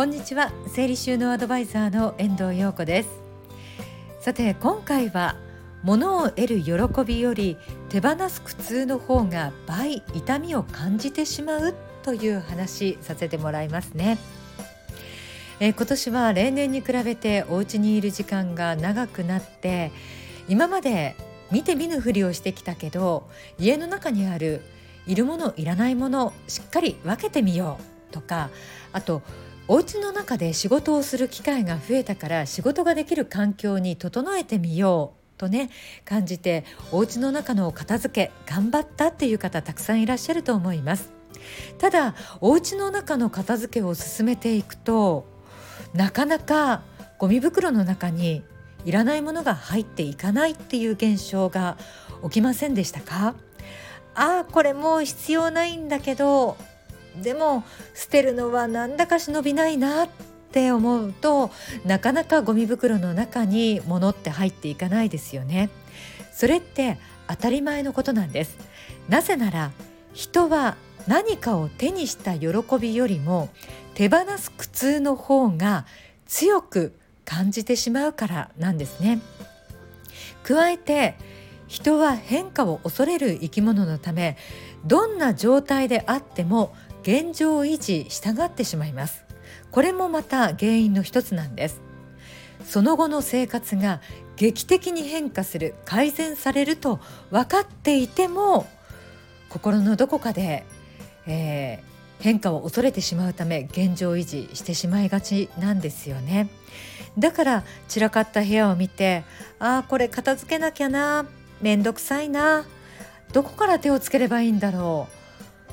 こんにちは。整理収納アドバイザーの遠藤陽子です。さて今回は物を得る喜びより手放す苦痛の方が倍痛みを感じてしまうという話させてもらいますね。え今年は例年に比べてお家にいる時間が長くなって今まで見て見ぬふりをしてきたけど家の中にあるいるものいらないものしっかり分けてみようとかあとお家の中で仕事をする機会が増えたから仕事ができる環境に整えてみようとね感じてお家の中の片付け頑張ったっていう方たくさんいらっしゃると思います。ただお家の中の片付けを進めていくとなかなかゴミ袋の中にいらないものが入っていかないっていう現象が起きませんでしたか？ああこれもう必要ないんだけどでも捨てるのはなんだか忍びないなって思うとなかなかゴミ袋の中に物って入っていかないですよね。それって当たり前のことなんです。なぜなら人は何かを手にした喜びよりも手放す苦痛の方が強く感じてしまうからなんですね。加えて人は変化を恐れる生き物のためどんな状態であっても現状維持したがってしまいます。これもまた原因の一つなんです。その後の生活が劇的に変化する改善されると分かっていても心のどこかで、えー、変化を恐れてしまうため現状維持してしまいがちなんですよね。だから散らかった部屋を見てああこれ片付けなきゃなめんどくさいなどこから手をつければいいんだろ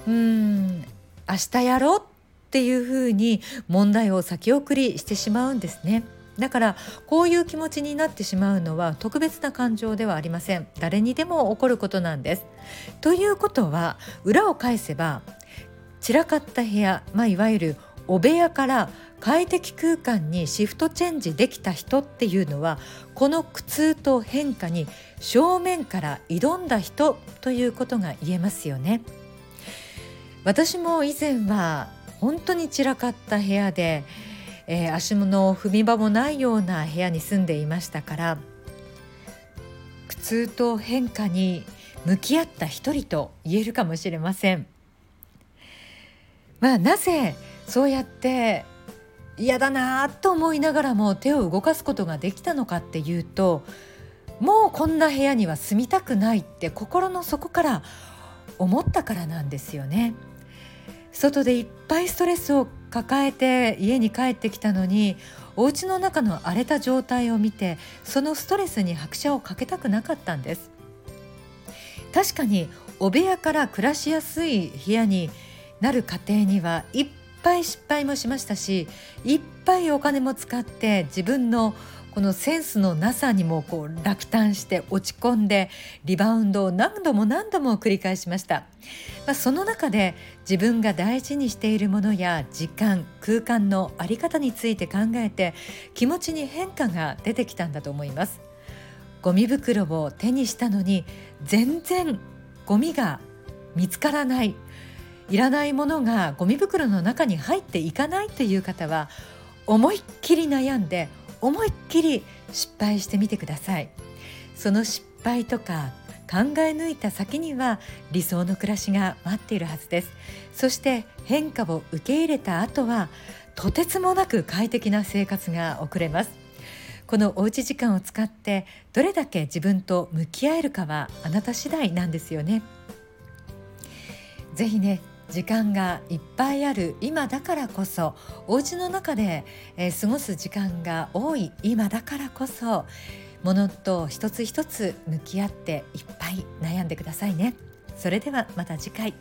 う。うーん明日やろうっていうふうに問題を先送りしてしまうんですね。だからこういう気持ちになってしまうのは特別な感情ではありません。誰にでも起こることなんです。ということは裏を返せば散らかった部屋、まあ、いわゆるお部屋から快適空間にシフトチェンジできた人っていうのはこの苦痛と変化に正面から挑んだ人ということが言えますよね。私も以前は本当に散らかった部屋で、えー、足の踏み場もないような部屋に住んでいましたから苦痛と変化に向き合った一人と言えるかもしれません。まあ、なぜそうやって嫌だなと思いながらも手を動かすことができたのかっていうともうこんな部屋には住みたくないって心の底から思ったからなんですよね。外でいっぱいストレスを抱えて家に帰ってきたのにお家の中の荒れた状態を見てそのストレスに拍車をかけたくなかったんです確かにお部屋から暮らしやすい部屋になる過程にはいっぱい失敗もしましたしいっぱいお金も使って自分のこのセンスのなさにもこう落胆して落ち込んでリバウンドを何度も何度も繰り返しました、まあ、その中で自分が大事にしているものや時間空間の在り方について考えて気持ちに変化が出てきたんだと思います。ゴミ袋を手にしたのに全然ゴミが見つからない。いらないものがゴミ袋の中に入っていかないという方は思いっきり悩んで思いっきり失敗してみてください。その失敗とか考え抜いた先には理想の暮らしが待っているはずです。そして変化を受け入れた後はとてつもなく快適な生活が送れます。このおうち時間を使ってどれだけ自分と向き合えるかはあなた次第なんですよね。ぜひね時間がいっぱいある今だからこそお家の中で、えー、過ごす時間が多い今だからこそものと一つ一つ向き合っていっぱい悩んでくださいね。それではまた次回。